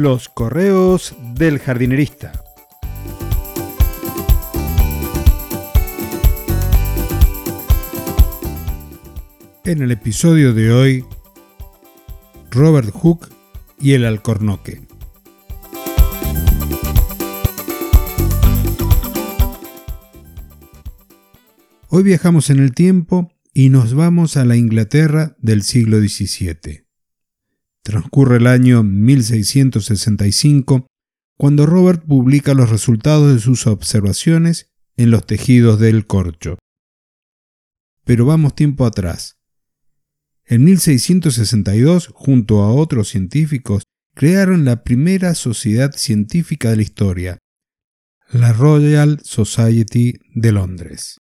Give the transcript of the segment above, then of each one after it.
Los correos del jardinerista. En el episodio de hoy, Robert Hooke y el alcornoque. Hoy viajamos en el tiempo y nos vamos a la Inglaterra del siglo XVII. Transcurre el año 1665 cuando Robert publica los resultados de sus observaciones en los tejidos del corcho. Pero vamos tiempo atrás. En 1662, junto a otros científicos, crearon la primera sociedad científica de la historia, la Royal Society de Londres.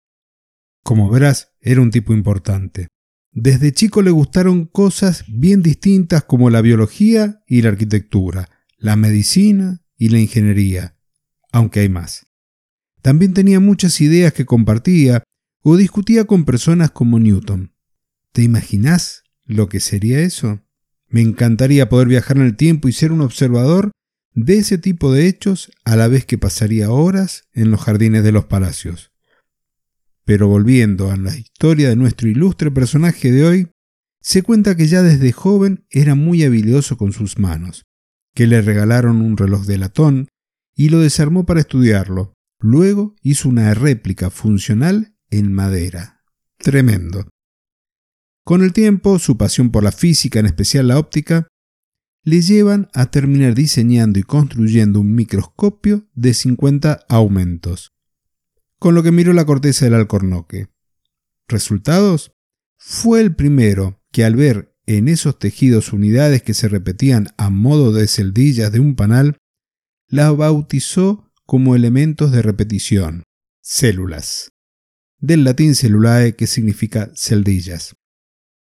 Como verás, era un tipo importante. Desde chico le gustaron cosas bien distintas como la biología y la arquitectura, la medicina y la ingeniería, aunque hay más. También tenía muchas ideas que compartía o discutía con personas como Newton. ¿Te imaginas lo que sería eso? Me encantaría poder viajar en el tiempo y ser un observador de ese tipo de hechos a la vez que pasaría horas en los jardines de los palacios. Pero volviendo a la historia de nuestro ilustre personaje de hoy, se cuenta que ya desde joven era muy habilidoso con sus manos, que le regalaron un reloj de latón y lo desarmó para estudiarlo. Luego hizo una réplica funcional en madera. Tremendo. Con el tiempo, su pasión por la física, en especial la óptica, le llevan a terminar diseñando y construyendo un microscopio de 50 aumentos, con lo que miró la corteza del alcornoque. ¿Resultados? Fue el primero que al ver en esos tejidos unidades que se repetían a modo de celdillas de un panal, las bautizó como elementos de repetición, células, del latín cellulae que significa celdillas.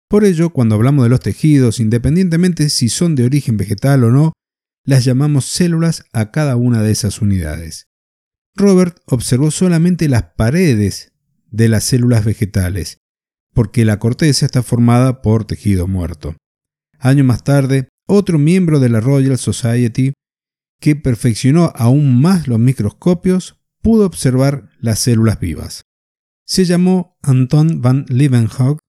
Por ello, cuando hablamos de los tejidos, independientemente si son de origen vegetal o no, las llamamos células a cada una de esas unidades. Robert observó solamente las paredes de las células vegetales, porque la corteza está formada por tejido muerto. Años más tarde, otro miembro de la Royal Society, que perfeccionó aún más los microscopios, pudo observar las células vivas. Se llamó Anton van Leeuwenhoek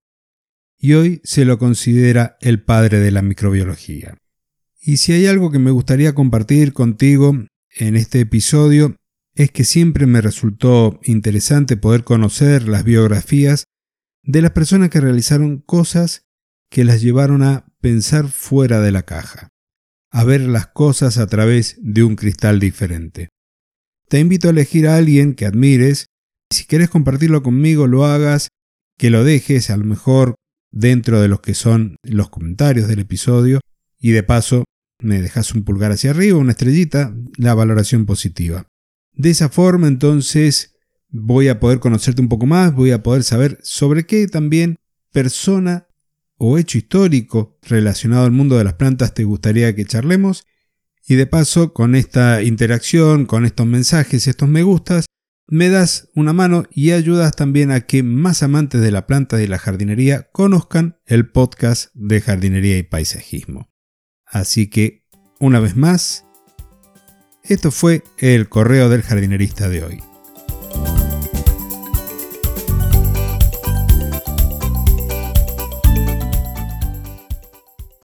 y hoy se lo considera el padre de la microbiología. Y si hay algo que me gustaría compartir contigo en este episodio es que siempre me resultó interesante poder conocer las biografías de las personas que realizaron cosas que las llevaron a pensar fuera de la caja, a ver las cosas a través de un cristal diferente. Te invito a elegir a alguien que admires y si quieres compartirlo conmigo lo hagas, que lo dejes a lo mejor dentro de los que son los comentarios del episodio y de paso me dejas un pulgar hacia arriba, una estrellita, la valoración positiva. De esa forma entonces voy a poder conocerte un poco más, voy a poder saber sobre qué también persona o hecho histórico relacionado al mundo de las plantas te gustaría que charlemos. Y de paso, con esta interacción, con estos mensajes, estos me gustas, me das una mano y ayudas también a que más amantes de la planta y la jardinería conozcan el podcast de jardinería y paisajismo. Así que, una vez más, esto fue el correo del jardinerista de hoy.